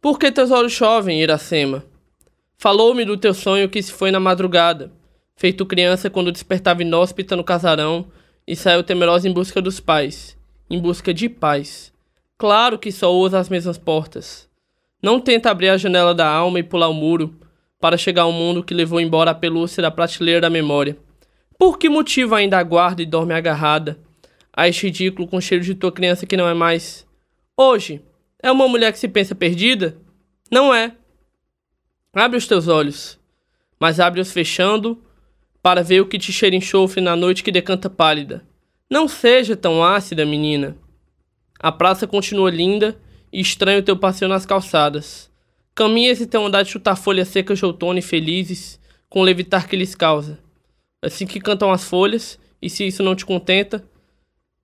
Por que teus olhos chovem, Iracema? Falou-me do teu sonho que se foi na madrugada, feito criança quando despertava inóspita no casarão e saiu temerosa em busca dos pais, em busca de paz. Claro que só usa as mesmas portas. Não tenta abrir a janela da alma e pular o muro para chegar ao mundo que levou embora a pelúcia da prateleira da memória. Por que motivo ainda aguarda e dorme agarrada a este ridículo com cheiro de tua criança que não é mais? Hoje, é uma mulher que se pensa perdida? Não é. Abre os teus olhos, mas abre-os fechando para ver o que te cheira enxofre na noite que decanta pálida. Não seja tão ácida, menina. A praça continua linda e estranho teu passeio nas calçadas. Caminhas e teu andar de chutar folhas secas de outono e felizes, com o levitar que lhes causa. Assim que cantam as folhas, e se isso não te contenta,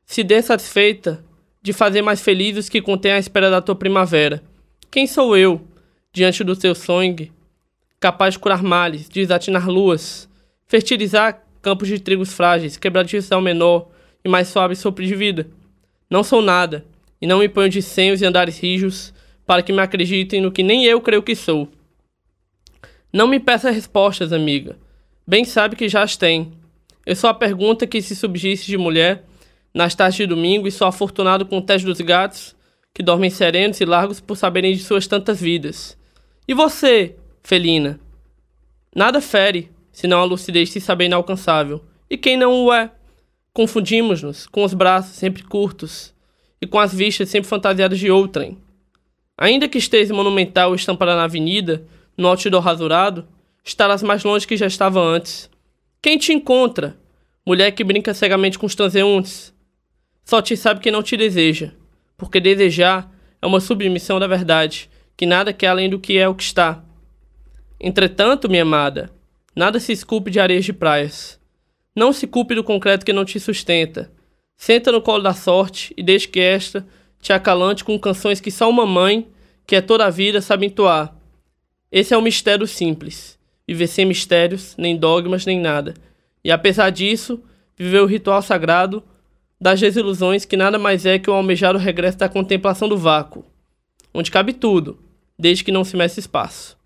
se dê satisfeita de fazer mais felizes que contém a espera da tua primavera. Quem sou eu, diante do teu sangue, capaz de curar males, desatinar luas, fertilizar campos de trigos frágeis, quebradiços ao menor e mais suave sopro de vida? Não sou nada, e não me ponho de senhos e andares rijos para que me acreditem no que nem eu creio que sou. Não me peça respostas, amiga. Bem sabe que já as tem. Eu sou a pergunta que se subsiste de mulher nas tardes de domingo e sou afortunado com o teste dos gatos, que dormem serenos e largos por saberem de suas tantas vidas. E você, felina? Nada fere, senão a lucidez se saber inalcançável. E quem não o é? Confundimos-nos com os braços sempre curtos e com as vistas sempre fantasiadas de outrem. Ainda que esteja monumental estampada na avenida, no outdoor rasurado, estarás mais longe que já estava antes. Quem te encontra? Mulher que brinca cegamente com os transeuntes, só te sabe quem não te deseja, porque desejar é uma submissão da verdade, que nada quer além do que é o que está. Entretanto, minha amada, nada se esculpe de areias de praias. Não se culpe do concreto que não te sustenta. Senta no colo da sorte e deixe que esta te acalante com canções que só uma mãe, que é toda a vida, sabe entoar. Esse é um mistério simples. Viver sem mistérios, nem dogmas, nem nada. E apesar disso, viver o ritual sagrado das desilusões que nada mais é que o almejado regresso da contemplação do vácuo, onde cabe tudo, desde que não se meça espaço.